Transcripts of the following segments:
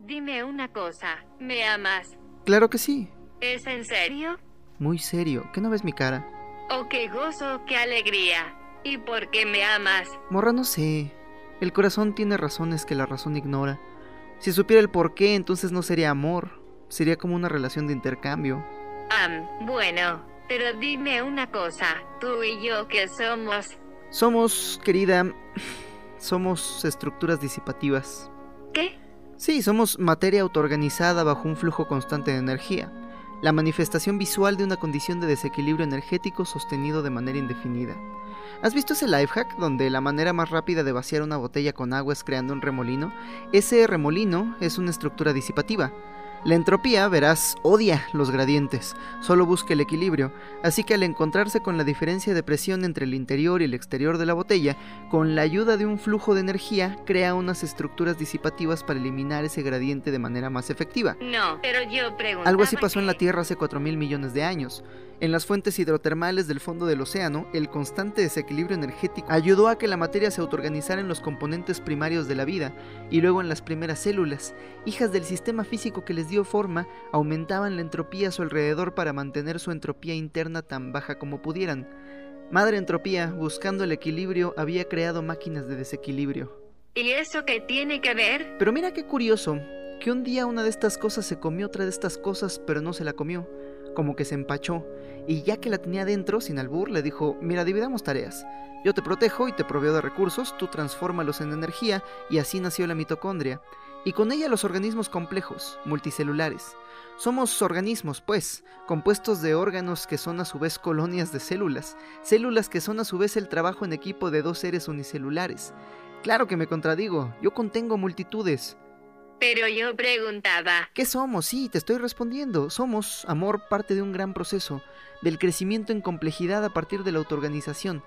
Dime una cosa, ¿me amas? Claro que sí. ¿Es en serio? Muy serio. ¿Qué no ves mi cara? Oh, qué gozo, qué alegría. ¿Y por qué me amas? Morra, no sé. El corazón tiene razones que la razón ignora. Si supiera el por qué, entonces no sería amor. Sería como una relación de intercambio. Ah, bueno, pero dime una cosa. Tú y yo, ¿qué somos? Somos, querida, somos estructuras disipativas. ¿Qué? Sí, somos materia autoorganizada bajo un flujo constante de energía, la manifestación visual de una condición de desequilibrio energético sostenido de manera indefinida. ¿Has visto ese life hack donde la manera más rápida de vaciar una botella con agua es creando un remolino? Ese remolino es una estructura disipativa. La entropía, verás, odia los gradientes, solo busca el equilibrio, así que al encontrarse con la diferencia de presión entre el interior y el exterior de la botella, con la ayuda de un flujo de energía, crea unas estructuras disipativas para eliminar ese gradiente de manera más efectiva. No, pero yo pregunto. Algo así pasó en la Tierra hace 4 mil millones de años. En las fuentes hidrotermales del fondo del océano, el constante desequilibrio energético ayudó a que la materia se autoorganizara en los componentes primarios de la vida y luego en las primeras células, hijas del sistema físico que les dio forma, aumentaban la entropía a su alrededor para mantener su entropía interna tan baja como pudieran. Madre Entropía, buscando el equilibrio, había creado máquinas de desequilibrio. ¿Y eso qué tiene que ver? Pero mira qué curioso, que un día una de estas cosas se comió otra de estas cosas, pero no se la comió como que se empachó, y ya que la tenía dentro, sin albur, le dijo, mira, dividamos tareas. Yo te protejo y te proveo de recursos, tú transfórmalos en energía, y así nació la mitocondria. Y con ella los organismos complejos, multicelulares. Somos organismos, pues, compuestos de órganos que son a su vez colonias de células, células que son a su vez el trabajo en equipo de dos seres unicelulares. Claro que me contradigo, yo contengo multitudes, pero yo preguntaba. ¿Qué somos? Sí, te estoy respondiendo. Somos, amor, parte de un gran proceso, del crecimiento en complejidad a partir de la autoorganización.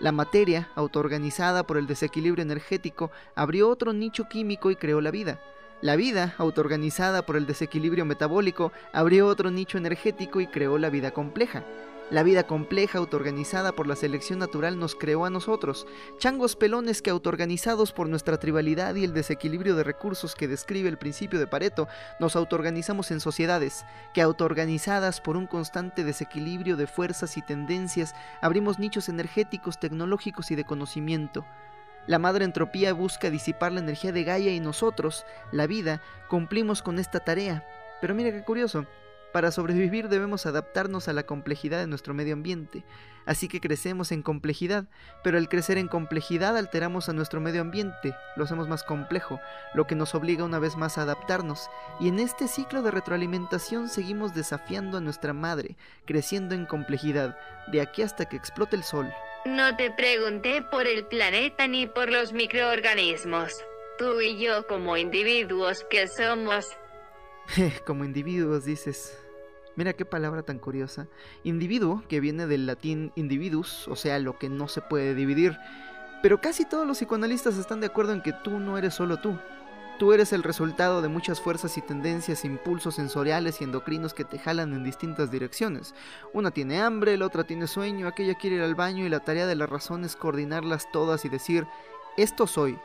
La materia, autoorganizada por el desequilibrio energético, abrió otro nicho químico y creó la vida. La vida, autoorganizada por el desequilibrio metabólico, abrió otro nicho energético y creó la vida compleja. La vida compleja autoorganizada por la selección natural nos creó a nosotros, changos pelones que autoorganizados por nuestra tribalidad y el desequilibrio de recursos que describe el principio de Pareto, nos autoorganizamos en sociedades, que autoorganizadas por un constante desequilibrio de fuerzas y tendencias, abrimos nichos energéticos, tecnológicos y de conocimiento. La madre entropía busca disipar la energía de Gaia y nosotros, la vida, cumplimos con esta tarea. Pero mira qué curioso, para sobrevivir debemos adaptarnos a la complejidad de nuestro medio ambiente, así que crecemos en complejidad, pero al crecer en complejidad alteramos a nuestro medio ambiente, lo hacemos más complejo, lo que nos obliga una vez más a adaptarnos, y en este ciclo de retroalimentación seguimos desafiando a nuestra madre, creciendo en complejidad, de aquí hasta que explote el sol. No te pregunté por el planeta ni por los microorganismos. Tú y yo como individuos que somos... como individuos dices. Mira qué palabra tan curiosa. Individuo, que viene del latín individus, o sea, lo que no se puede dividir. Pero casi todos los psicoanalistas están de acuerdo en que tú no eres solo tú. Tú eres el resultado de muchas fuerzas y tendencias, impulsos sensoriales y endocrinos que te jalan en distintas direcciones. Una tiene hambre, la otra tiene sueño, aquella quiere ir al baño y la tarea de la razón es coordinarlas todas y decir, esto soy.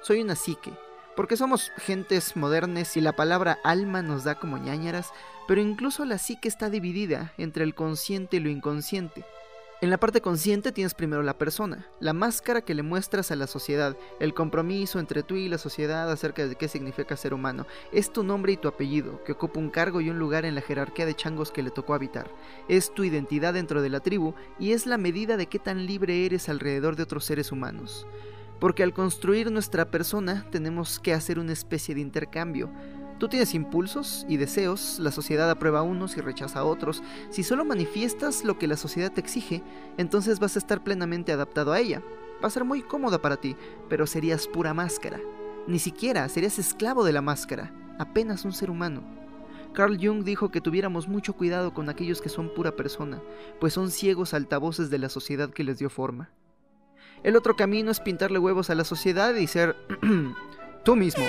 Soy una psique, porque somos gentes modernes y la palabra alma nos da como ñañaras, pero incluso la psique está dividida entre el consciente y lo inconsciente. En la parte consciente tienes primero la persona, la máscara que le muestras a la sociedad, el compromiso entre tú y la sociedad acerca de qué significa ser humano. Es tu nombre y tu apellido, que ocupa un cargo y un lugar en la jerarquía de changos que le tocó habitar. Es tu identidad dentro de la tribu y es la medida de qué tan libre eres alrededor de otros seres humanos porque al construir nuestra persona tenemos que hacer una especie de intercambio. Tú tienes impulsos y deseos, la sociedad aprueba unos y rechaza otros. Si solo manifiestas lo que la sociedad te exige, entonces vas a estar plenamente adaptado a ella. Va a ser muy cómoda para ti, pero serías pura máscara. Ni siquiera serías esclavo de la máscara, apenas un ser humano. Carl Jung dijo que tuviéramos mucho cuidado con aquellos que son pura persona, pues son ciegos altavoces de la sociedad que les dio forma. El otro camino es pintarle huevos a la sociedad y ser tú mismo.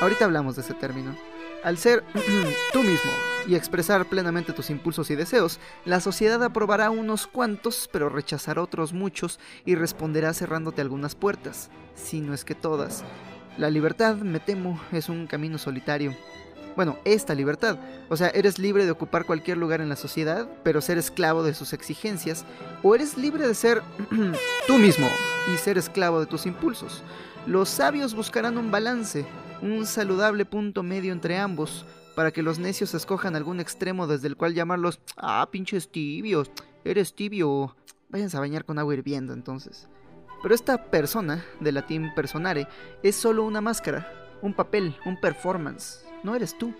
Ahorita hablamos de ese término. Al ser tú mismo y expresar plenamente tus impulsos y deseos, la sociedad aprobará unos cuantos, pero rechazará otros muchos y responderá cerrándote algunas puertas, si no es que todas. La libertad, me temo, es un camino solitario. Bueno, esta libertad. O sea, eres libre de ocupar cualquier lugar en la sociedad, pero ser esclavo de sus exigencias. O eres libre de ser tú mismo y ser esclavo de tus impulsos. Los sabios buscarán un balance, un saludable punto medio entre ambos, para que los necios escojan algún extremo desde el cual llamarlos, ah, pinches tibios, eres tibio, váyanse a bañar con agua hirviendo entonces. Pero esta persona, de latín personare, es solo una máscara, un papel, un performance, no eres tú.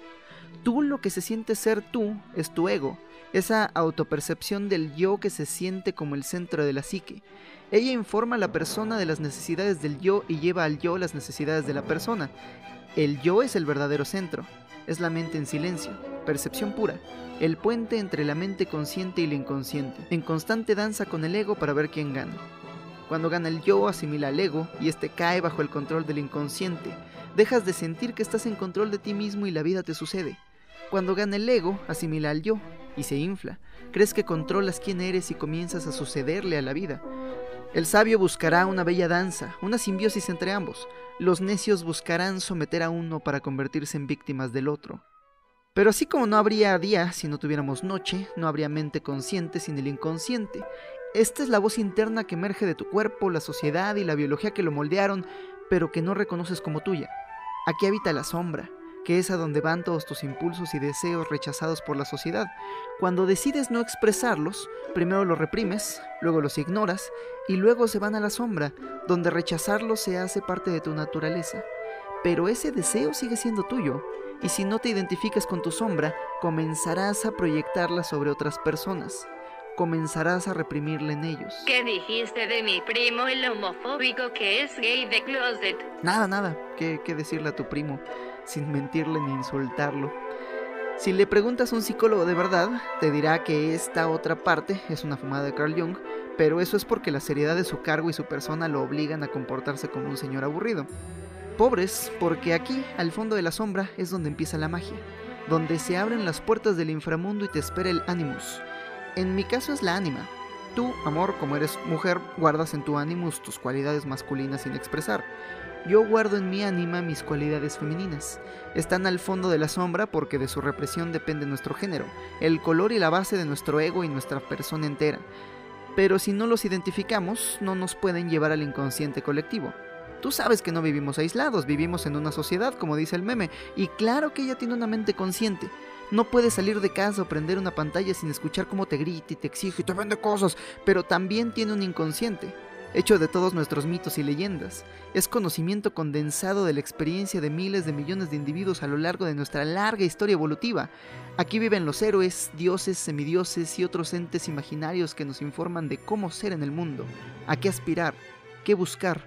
Tú lo que se siente ser tú es tu ego, esa autopercepción del yo que se siente como el centro de la psique. Ella informa a la persona de las necesidades del yo y lleva al yo las necesidades de la persona. El yo es el verdadero centro, es la mente en silencio, percepción pura, el puente entre la mente consciente y la inconsciente, en constante danza con el ego para ver quién gana. Cuando gana el yo, asimila al ego y este cae bajo el control del inconsciente. Dejas de sentir que estás en control de ti mismo y la vida te sucede. Cuando gana el ego, asimila al yo y se infla. Crees que controlas quién eres y comienzas a sucederle a la vida. El sabio buscará una bella danza, una simbiosis entre ambos. Los necios buscarán someter a uno para convertirse en víctimas del otro. Pero así como no habría día si no tuviéramos noche, no habría mente consciente sin el inconsciente. Esta es la voz interna que emerge de tu cuerpo, la sociedad y la biología que lo moldearon, pero que no reconoces como tuya. Aquí habita la sombra, que es a donde van todos tus impulsos y deseos rechazados por la sociedad. Cuando decides no expresarlos, primero los reprimes, luego los ignoras y luego se van a la sombra, donde rechazarlos se hace parte de tu naturaleza. Pero ese deseo sigue siendo tuyo, y si no te identificas con tu sombra, comenzarás a proyectarla sobre otras personas. Comenzarás a reprimirla en ellos. ¿Qué dijiste de mi primo el homofóbico que es gay de closet? Nada, nada. ¿Qué, qué decirle a tu primo? Sin mentirle ni insultarlo. Si le preguntas a un psicólogo de verdad, te dirá que esta otra parte es una fumada de Carl Jung, pero eso es porque la seriedad de su cargo y su persona lo obligan a comportarse como un señor aburrido. Pobres, porque aquí, al fondo de la sombra, es donde empieza la magia, donde se abren las puertas del inframundo y te espera el Animus. En mi caso es la ánima. Tú, amor, como eres mujer, guardas en tu Animus tus cualidades masculinas sin expresar. Yo guardo en mi ánima mis cualidades femeninas. Están al fondo de la sombra porque de su represión depende nuestro género, el color y la base de nuestro ego y nuestra persona entera. Pero si no los identificamos, no nos pueden llevar al inconsciente colectivo. Tú sabes que no vivimos aislados, vivimos en una sociedad, como dice el meme, y claro que ella tiene una mente consciente. No puede salir de casa o prender una pantalla sin escuchar cómo te grita y te exige y te vende cosas, pero también tiene un inconsciente hecho de todos nuestros mitos y leyendas. Es conocimiento condensado de la experiencia de miles de millones de individuos a lo largo de nuestra larga historia evolutiva. Aquí viven los héroes, dioses, semidioses y otros entes imaginarios que nos informan de cómo ser en el mundo, a qué aspirar, qué buscar,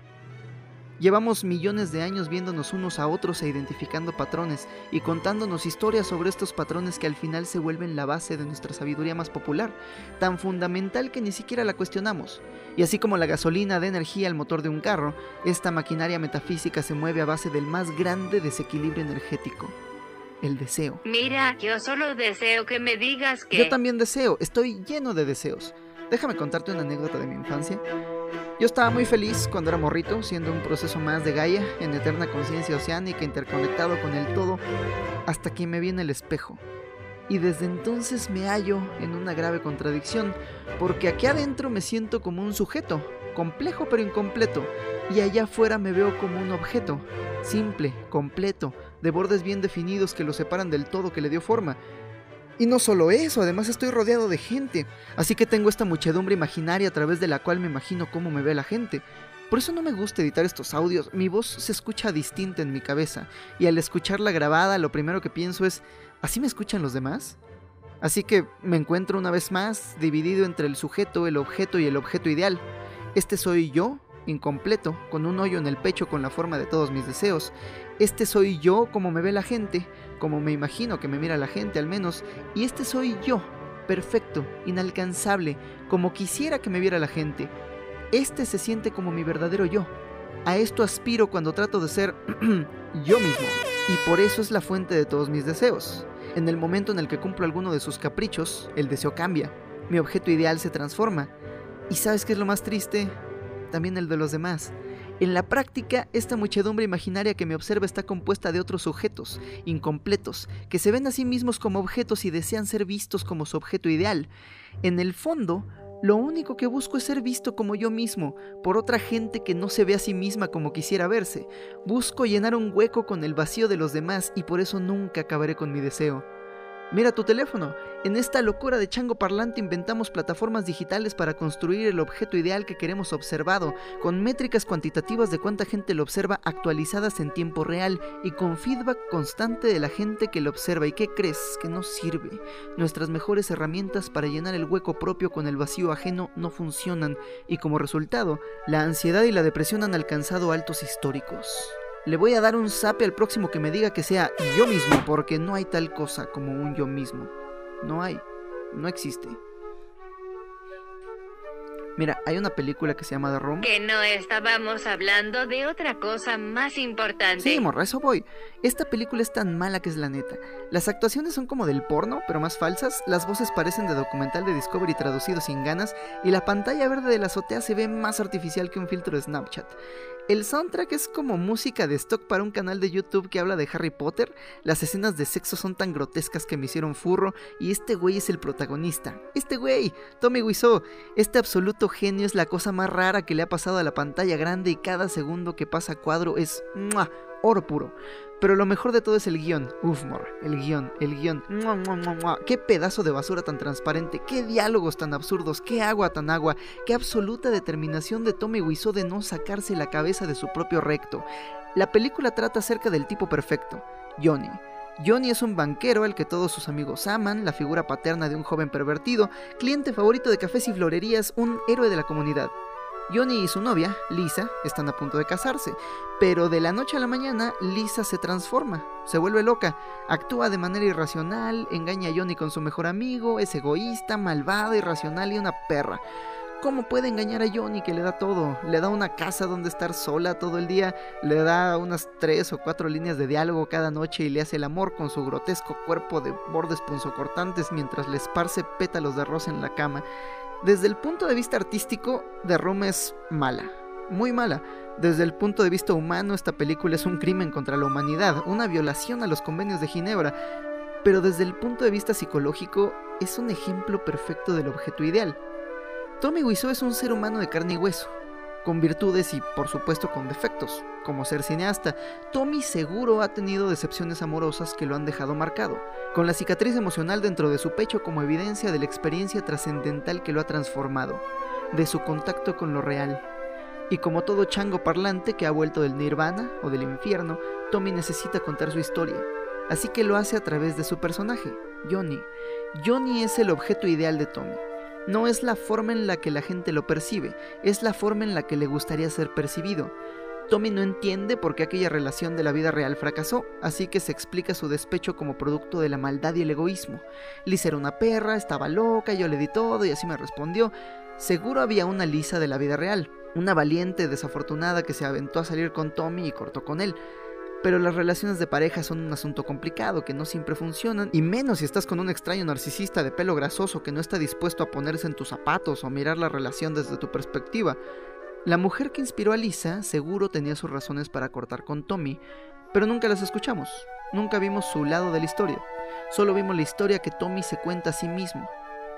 Llevamos millones de años viéndonos unos a otros e identificando patrones y contándonos historias sobre estos patrones que al final se vuelven la base de nuestra sabiduría más popular, tan fundamental que ni siquiera la cuestionamos. Y así como la gasolina da energía al motor de un carro, esta maquinaria metafísica se mueve a base del más grande desequilibrio energético, el deseo. Mira, yo solo deseo que me digas que... Yo también deseo, estoy lleno de deseos. Déjame contarte una anécdota de mi infancia. Yo estaba muy feliz cuando era morrito, siendo un proceso más de Gaia, en eterna conciencia oceánica, interconectado con el todo, hasta que me viene el espejo. Y desde entonces me hallo en una grave contradicción, porque aquí adentro me siento como un sujeto, complejo pero incompleto, y allá afuera me veo como un objeto, simple, completo, de bordes bien definidos que lo separan del todo que le dio forma, y no solo eso, además estoy rodeado de gente, así que tengo esta muchedumbre imaginaria a través de la cual me imagino cómo me ve la gente. Por eso no me gusta editar estos audios, mi voz se escucha distinta en mi cabeza, y al escucharla grabada lo primero que pienso es, ¿así me escuchan los demás? Así que me encuentro una vez más dividido entre el sujeto, el objeto y el objeto ideal. Este soy yo, incompleto, con un hoyo en el pecho con la forma de todos mis deseos. Este soy yo como me ve la gente, como me imagino que me mira la gente al menos, y este soy yo, perfecto, inalcanzable, como quisiera que me viera la gente. Este se siente como mi verdadero yo. A esto aspiro cuando trato de ser yo mismo, y por eso es la fuente de todos mis deseos. En el momento en el que cumplo alguno de sus caprichos, el deseo cambia, mi objeto ideal se transforma. ¿Y sabes qué es lo más triste? También el de los demás. En la práctica, esta muchedumbre imaginaria que me observa está compuesta de otros sujetos, incompletos, que se ven a sí mismos como objetos y desean ser vistos como su objeto ideal. En el fondo, lo único que busco es ser visto como yo mismo, por otra gente que no se ve a sí misma como quisiera verse. Busco llenar un hueco con el vacío de los demás y por eso nunca acabaré con mi deseo. Mira tu teléfono. En esta locura de chango parlante inventamos plataformas digitales para construir el objeto ideal que queremos observado, con métricas cuantitativas de cuánta gente lo observa actualizadas en tiempo real y con feedback constante de la gente que lo observa. ¿Y qué crees? Que no sirve. Nuestras mejores herramientas para llenar el hueco propio con el vacío ajeno no funcionan y como resultado, la ansiedad y la depresión han alcanzado altos históricos. Le voy a dar un zape al próximo que me diga que sea yo mismo, porque no hay tal cosa como un yo mismo. No hay, no existe. Mira, hay una película que se llama The Room. Que no estábamos hablando de otra cosa más importante. Sí, morra, eso voy. Esta película es tan mala que es la neta. Las actuaciones son como del porno, pero más falsas. Las voces parecen de documental de Discovery traducido sin ganas. Y la pantalla verde de la azotea se ve más artificial que un filtro de Snapchat. El soundtrack es como música de stock para un canal de YouTube que habla de Harry Potter. Las escenas de sexo son tan grotescas que me hicieron furro y este güey es el protagonista. Este güey, Tommy Wiseau, este absoluto genio es la cosa más rara que le ha pasado a la pantalla grande y cada segundo que pasa cuadro es oro puro. Pero lo mejor de todo es el guion. Uf, el guion, el guion. Qué pedazo de basura tan transparente, qué diálogos tan absurdos, qué agua tan agua, qué absoluta determinación de Tommy Wiseau de no sacarse la cabeza de su propio recto. La película trata acerca del tipo perfecto, Johnny. Johnny es un banquero al que todos sus amigos aman, la figura paterna de un joven pervertido, cliente favorito de cafés y florerías, un héroe de la comunidad. Johnny y su novia, Lisa, están a punto de casarse, pero de la noche a la mañana Lisa se transforma, se vuelve loca, actúa de manera irracional, engaña a Johnny con su mejor amigo, es egoísta, malvada, irracional y una perra. ¿Cómo puede engañar a Johnny que le da todo? Le da una casa donde estar sola todo el día, le da unas tres o cuatro líneas de diálogo cada noche y le hace el amor con su grotesco cuerpo de bordes punzocortantes mientras le esparce pétalos de rosa en la cama. Desde el punto de vista artístico, The Room es mala, muy mala. Desde el punto de vista humano, esta película es un crimen contra la humanidad, una violación a los convenios de Ginebra. Pero desde el punto de vista psicológico, es un ejemplo perfecto del objeto ideal. Tommy Wiseau es un ser humano de carne y hueso, con virtudes y por supuesto con defectos, como ser cineasta. Tommy seguro ha tenido decepciones amorosas que lo han dejado marcado, con la cicatriz emocional dentro de su pecho como evidencia de la experiencia trascendental que lo ha transformado, de su contacto con lo real. Y como todo chango parlante que ha vuelto del nirvana o del infierno, Tommy necesita contar su historia, así que lo hace a través de su personaje, Johnny. Johnny es el objeto ideal de Tommy no es la forma en la que la gente lo percibe, es la forma en la que le gustaría ser percibido. Tommy no entiende por qué aquella relación de la vida real fracasó, así que se explica su despecho como producto de la maldad y el egoísmo. Liz era una perra, estaba loca, yo le di todo y así me respondió. Seguro había una Lisa de la vida real, una valiente desafortunada que se aventó a salir con Tommy y cortó con él. Pero las relaciones de pareja son un asunto complicado que no siempre funcionan, y menos si estás con un extraño narcisista de pelo grasoso que no está dispuesto a ponerse en tus zapatos o mirar la relación desde tu perspectiva. La mujer que inspiró a Lisa seguro tenía sus razones para cortar con Tommy, pero nunca las escuchamos, nunca vimos su lado de la historia, solo vimos la historia que Tommy se cuenta a sí mismo,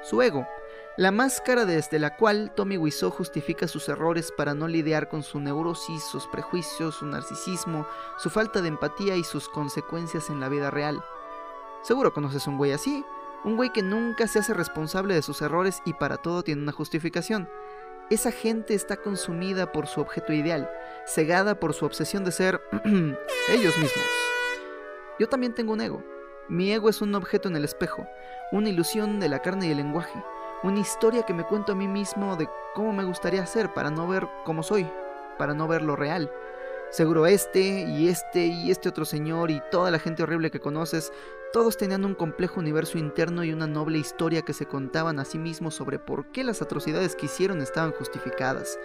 su ego, la máscara desde la cual Tommy Wiseau justifica sus errores para no lidiar con su neurosis, sus prejuicios, su narcisismo, su falta de empatía y sus consecuencias en la vida real. Seguro conoces un güey así, un güey que nunca se hace responsable de sus errores y para todo tiene una justificación. Esa gente está consumida por su objeto ideal, cegada por su obsesión de ser ellos mismos. Yo también tengo un ego. Mi ego es un objeto en el espejo, una ilusión de la carne y el lenguaje una historia que me cuento a mí mismo de cómo me gustaría ser para no ver cómo soy, para no ver lo real. Seguro este y este y este otro señor y toda la gente horrible que conoces, todos tenían un complejo universo interno y una noble historia que se contaban a sí mismos sobre por qué las atrocidades que hicieron estaban justificadas.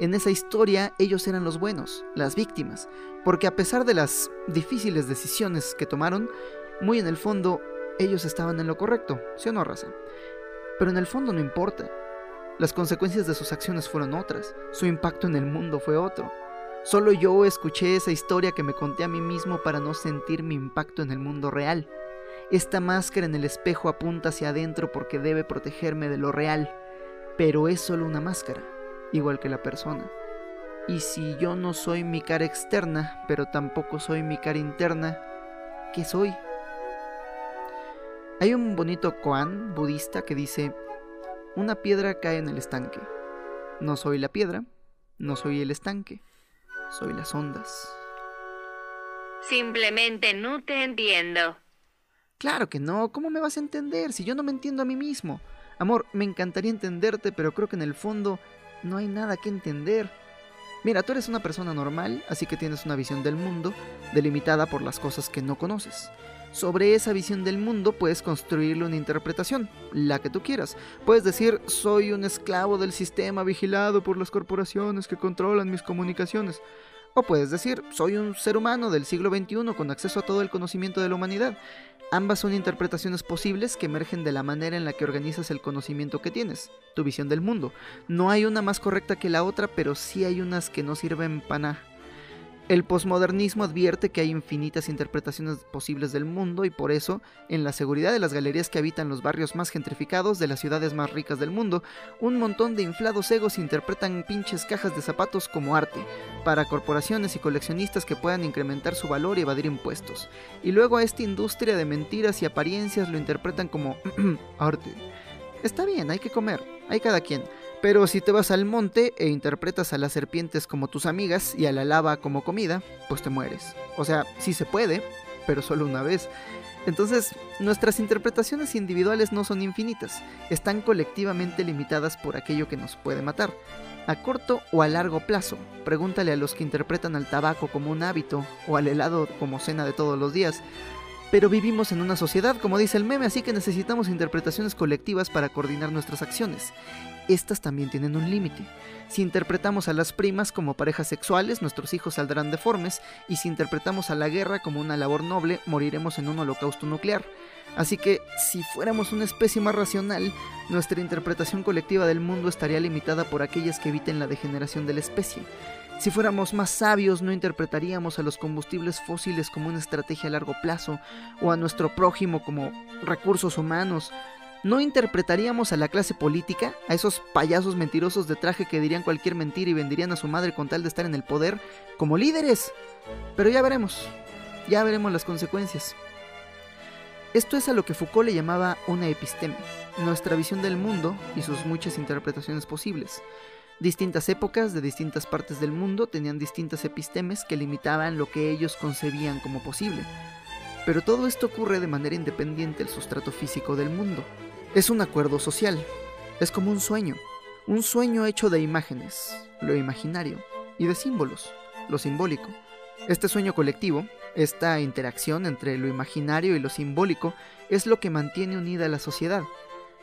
En esa historia ellos eran los buenos, las víctimas, porque a pesar de las difíciles decisiones que tomaron, muy en el fondo ellos estaban en lo correcto, ¿sí o no, raza? Pero en el fondo no importa. Las consecuencias de sus acciones fueron otras, su impacto en el mundo fue otro. Solo yo escuché esa historia que me conté a mí mismo para no sentir mi impacto en el mundo real. Esta máscara en el espejo apunta hacia adentro porque debe protegerme de lo real, pero es solo una máscara, igual que la persona. Y si yo no soy mi cara externa, pero tampoco soy mi cara interna, ¿qué soy? Hay un bonito koan budista que dice, una piedra cae en el estanque. No soy la piedra, no soy el estanque, soy las ondas. Simplemente no te entiendo. Claro que no, ¿cómo me vas a entender si yo no me entiendo a mí mismo? Amor, me encantaría entenderte, pero creo que en el fondo no hay nada que entender. Mira, tú eres una persona normal, así que tienes una visión del mundo delimitada por las cosas que no conoces. Sobre esa visión del mundo puedes construirle una interpretación, la que tú quieras. Puedes decir, soy un esclavo del sistema vigilado por las corporaciones que controlan mis comunicaciones. O puedes decir, soy un ser humano del siglo XXI con acceso a todo el conocimiento de la humanidad. Ambas son interpretaciones posibles que emergen de la manera en la que organizas el conocimiento que tienes, tu visión del mundo. No hay una más correcta que la otra, pero sí hay unas que no sirven para nada. El posmodernismo advierte que hay infinitas interpretaciones posibles del mundo y por eso, en la seguridad de las galerías que habitan los barrios más gentrificados de las ciudades más ricas del mundo, un montón de inflados egos interpretan pinches cajas de zapatos como arte, para corporaciones y coleccionistas que puedan incrementar su valor y evadir impuestos. Y luego a esta industria de mentiras y apariencias lo interpretan como arte. Está bien, hay que comer, hay cada quien. Pero si te vas al monte e interpretas a las serpientes como tus amigas y a la lava como comida, pues te mueres. O sea, sí se puede, pero solo una vez. Entonces, nuestras interpretaciones individuales no son infinitas, están colectivamente limitadas por aquello que nos puede matar. A corto o a largo plazo, pregúntale a los que interpretan al tabaco como un hábito o al helado como cena de todos los días. Pero vivimos en una sociedad, como dice el meme, así que necesitamos interpretaciones colectivas para coordinar nuestras acciones estas también tienen un límite. Si interpretamos a las primas como parejas sexuales, nuestros hijos saldrán deformes, y si interpretamos a la guerra como una labor noble, moriremos en un holocausto nuclear. Así que, si fuéramos una especie más racional, nuestra interpretación colectiva del mundo estaría limitada por aquellas que eviten la degeneración de la especie. Si fuéramos más sabios, no interpretaríamos a los combustibles fósiles como una estrategia a largo plazo, o a nuestro prójimo como recursos humanos, ¿No interpretaríamos a la clase política, a esos payasos mentirosos de traje que dirían cualquier mentira y venderían a su madre con tal de estar en el poder, como líderes? Pero ya veremos, ya veremos las consecuencias. Esto es a lo que Foucault le llamaba una episteme, nuestra visión del mundo y sus muchas interpretaciones posibles. Distintas épocas de distintas partes del mundo tenían distintas epistemes que limitaban lo que ellos concebían como posible. Pero todo esto ocurre de manera independiente del sustrato físico del mundo. Es un acuerdo social. Es como un sueño. Un sueño hecho de imágenes, lo imaginario, y de símbolos, lo simbólico. Este sueño colectivo, esta interacción entre lo imaginario y lo simbólico, es lo que mantiene unida a la sociedad.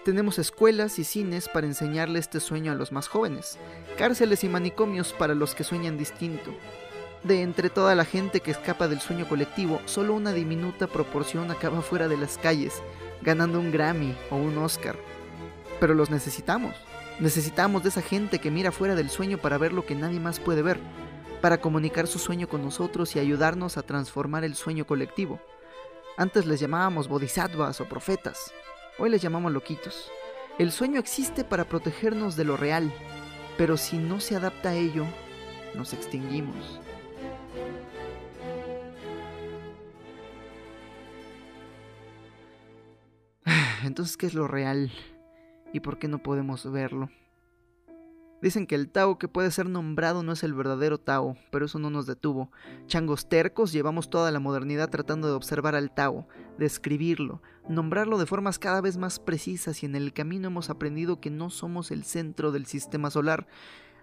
Tenemos escuelas y cines para enseñarle este sueño a los más jóvenes, cárceles y manicomios para los que sueñan distinto. De entre toda la gente que escapa del sueño colectivo, solo una diminuta proporción acaba fuera de las calles, ganando un Grammy o un Oscar. Pero los necesitamos. Necesitamos de esa gente que mira fuera del sueño para ver lo que nadie más puede ver, para comunicar su sueño con nosotros y ayudarnos a transformar el sueño colectivo. Antes les llamábamos bodhisattvas o profetas, hoy les llamamos loquitos. El sueño existe para protegernos de lo real, pero si no se adapta a ello, nos extinguimos. Entonces, ¿qué es lo real? ¿Y por qué no podemos verlo? Dicen que el Tao que puede ser nombrado no es el verdadero Tao, pero eso no nos detuvo. Changos tercos llevamos toda la modernidad tratando de observar al Tao, describirlo, nombrarlo de formas cada vez más precisas y en el camino hemos aprendido que no somos el centro del sistema solar,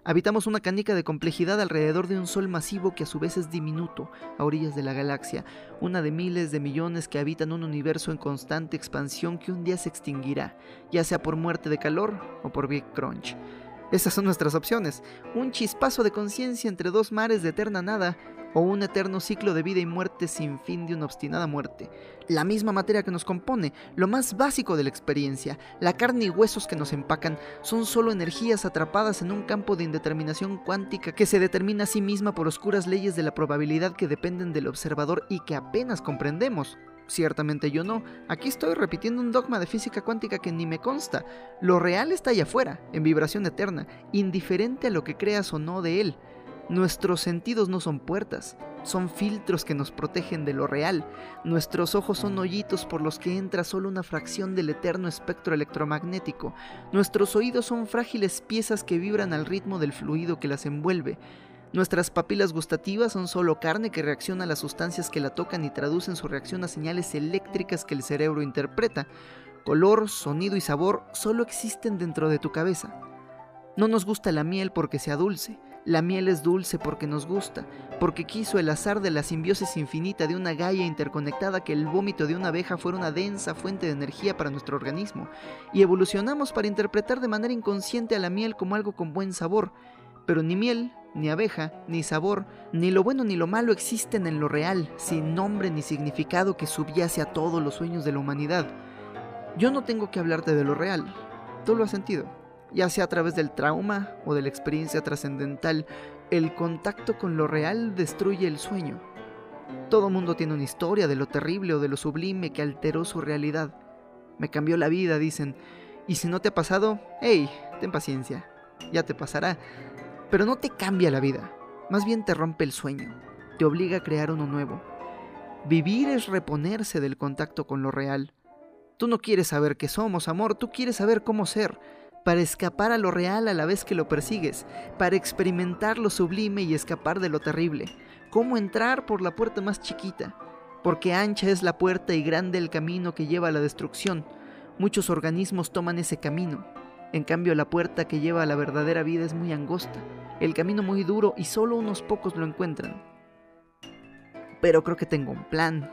Habitamos una canica de complejidad alrededor de un sol masivo que a su vez es diminuto, a orillas de la galaxia, una de miles de millones que habitan un universo en constante expansión que un día se extinguirá, ya sea por muerte de calor o por Big Crunch. Esas son nuestras opciones, un chispazo de conciencia entre dos mares de eterna nada, o un eterno ciclo de vida y muerte sin fin de una obstinada muerte. La misma materia que nos compone, lo más básico de la experiencia, la carne y huesos que nos empacan, son solo energías atrapadas en un campo de indeterminación cuántica que se determina a sí misma por oscuras leyes de la probabilidad que dependen del observador y que apenas comprendemos. Ciertamente yo no. Aquí estoy repitiendo un dogma de física cuántica que ni me consta. Lo real está allá afuera, en vibración eterna, indiferente a lo que creas o no de él. Nuestros sentidos no son puertas, son filtros que nos protegen de lo real. Nuestros ojos son hoyitos por los que entra solo una fracción del eterno espectro electromagnético. Nuestros oídos son frágiles piezas que vibran al ritmo del fluido que las envuelve. Nuestras papilas gustativas son solo carne que reacciona a las sustancias que la tocan y traducen su reacción a señales eléctricas que el cerebro interpreta. Color, sonido y sabor solo existen dentro de tu cabeza. No nos gusta la miel porque sea dulce. La miel es dulce porque nos gusta, porque quiso el azar de la simbiosis infinita de una Gaia interconectada que el vómito de una abeja fuera una densa fuente de energía para nuestro organismo, y evolucionamos para interpretar de manera inconsciente a la miel como algo con buen sabor, pero ni miel, ni abeja, ni sabor, ni lo bueno ni lo malo existen en lo real, sin nombre ni significado que subyase a todos los sueños de la humanidad. Yo no tengo que hablarte de lo real, tú lo has sentido ya sea a través del trauma o de la experiencia trascendental, el contacto con lo real destruye el sueño. Todo mundo tiene una historia de lo terrible o de lo sublime que alteró su realidad. Me cambió la vida, dicen. Y si no te ha pasado, hey, ten paciencia, ya te pasará. Pero no te cambia la vida, más bien te rompe el sueño, te obliga a crear uno nuevo. Vivir es reponerse del contacto con lo real. Tú no quieres saber qué somos, amor, tú quieres saber cómo ser para escapar a lo real a la vez que lo persigues, para experimentar lo sublime y escapar de lo terrible. ¿Cómo entrar por la puerta más chiquita? Porque ancha es la puerta y grande el camino que lleva a la destrucción. Muchos organismos toman ese camino. En cambio, la puerta que lleva a la verdadera vida es muy angosta, el camino muy duro y solo unos pocos lo encuentran. Pero creo que tengo un plan.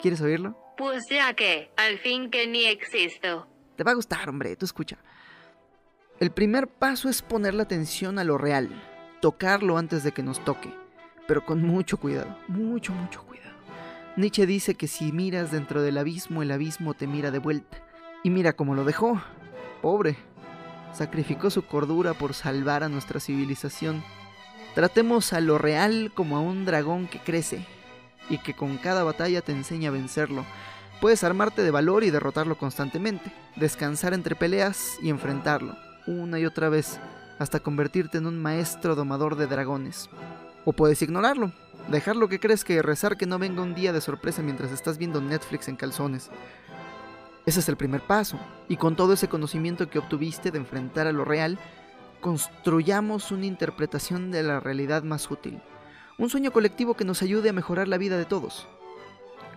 ¿Quieres oírlo? Pues ya que, al fin que ni existo. Te va a gustar, hombre, tú escucha. El primer paso es poner la atención a lo real, tocarlo antes de que nos toque, pero con mucho cuidado, mucho, mucho cuidado. Nietzsche dice que si miras dentro del abismo, el abismo te mira de vuelta. Y mira cómo lo dejó. Pobre. Sacrificó su cordura por salvar a nuestra civilización. Tratemos a lo real como a un dragón que crece y que con cada batalla te enseña a vencerlo. Puedes armarte de valor y derrotarlo constantemente, descansar entre peleas y enfrentarlo una y otra vez hasta convertirte en un maestro domador de dragones. O puedes ignorarlo, dejar lo que crees que rezar que no venga un día de sorpresa mientras estás viendo Netflix en calzones. Ese es el primer paso, y con todo ese conocimiento que obtuviste de enfrentar a lo real, construyamos una interpretación de la realidad más útil. Un sueño colectivo que nos ayude a mejorar la vida de todos.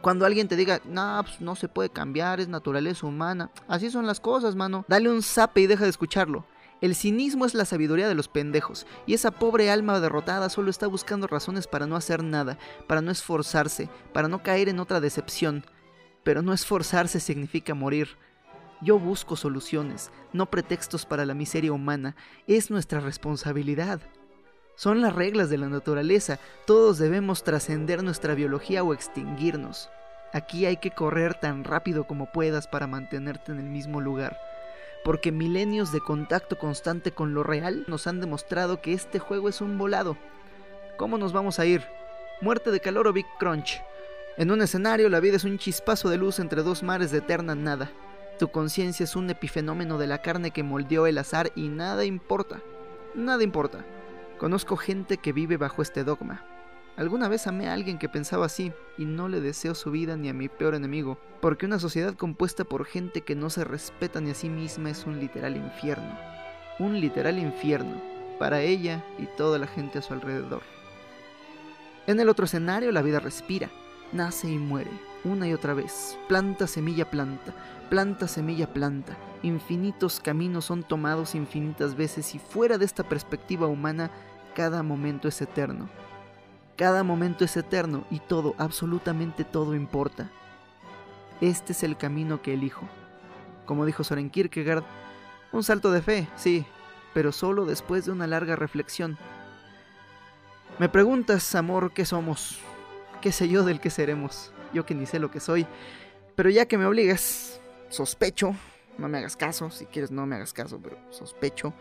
Cuando alguien te diga, no, pues no se puede cambiar, es naturaleza humana. Así son las cosas, mano. Dale un zape y deja de escucharlo. El cinismo es la sabiduría de los pendejos, y esa pobre alma derrotada solo está buscando razones para no hacer nada, para no esforzarse, para no caer en otra decepción. Pero no esforzarse significa morir. Yo busco soluciones, no pretextos para la miseria humana. Es nuestra responsabilidad. Son las reglas de la naturaleza. Todos debemos trascender nuestra biología o extinguirnos. Aquí hay que correr tan rápido como puedas para mantenerte en el mismo lugar. Porque milenios de contacto constante con lo real nos han demostrado que este juego es un volado. ¿Cómo nos vamos a ir? Muerte de calor o Big Crunch. En un escenario la vida es un chispazo de luz entre dos mares de eterna nada. Tu conciencia es un epifenómeno de la carne que moldeó el azar y nada importa. Nada importa. Conozco gente que vive bajo este dogma. Alguna vez amé a alguien que pensaba así y no le deseo su vida ni a mi peor enemigo, porque una sociedad compuesta por gente que no se respeta ni a sí misma es un literal infierno. Un literal infierno para ella y toda la gente a su alrededor. En el otro escenario la vida respira, nace y muere, una y otra vez, planta, semilla, planta, planta, semilla, planta. Infinitos caminos son tomados infinitas veces y fuera de esta perspectiva humana cada momento es eterno. Cada momento es eterno y todo, absolutamente todo importa. Este es el camino que elijo. Como dijo Soren Kierkegaard, un salto de fe, sí, pero solo después de una larga reflexión. Me preguntas, amor, ¿qué somos? ¿Qué sé yo del que seremos? Yo que ni sé lo que soy. Pero ya que me obligas, sospecho, no me hagas caso, si quieres no me hagas caso, pero sospecho,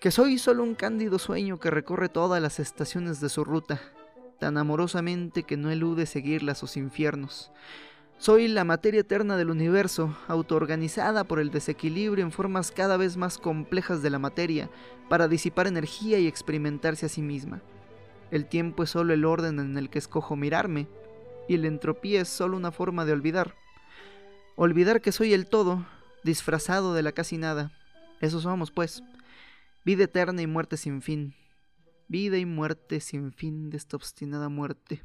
que soy solo un cándido sueño que recorre todas las estaciones de su ruta, tan amorosamente que no elude seguirla a sus infiernos. Soy la materia eterna del universo, autoorganizada por el desequilibrio en formas cada vez más complejas de la materia, para disipar energía y experimentarse a sí misma. El tiempo es solo el orden en el que escojo mirarme, y la entropía es solo una forma de olvidar. Olvidar que soy el todo, disfrazado de la casi nada. Eso somos, pues. Vida eterna y muerte sin fin. Vida y muerte sin fin de esta obstinada muerte.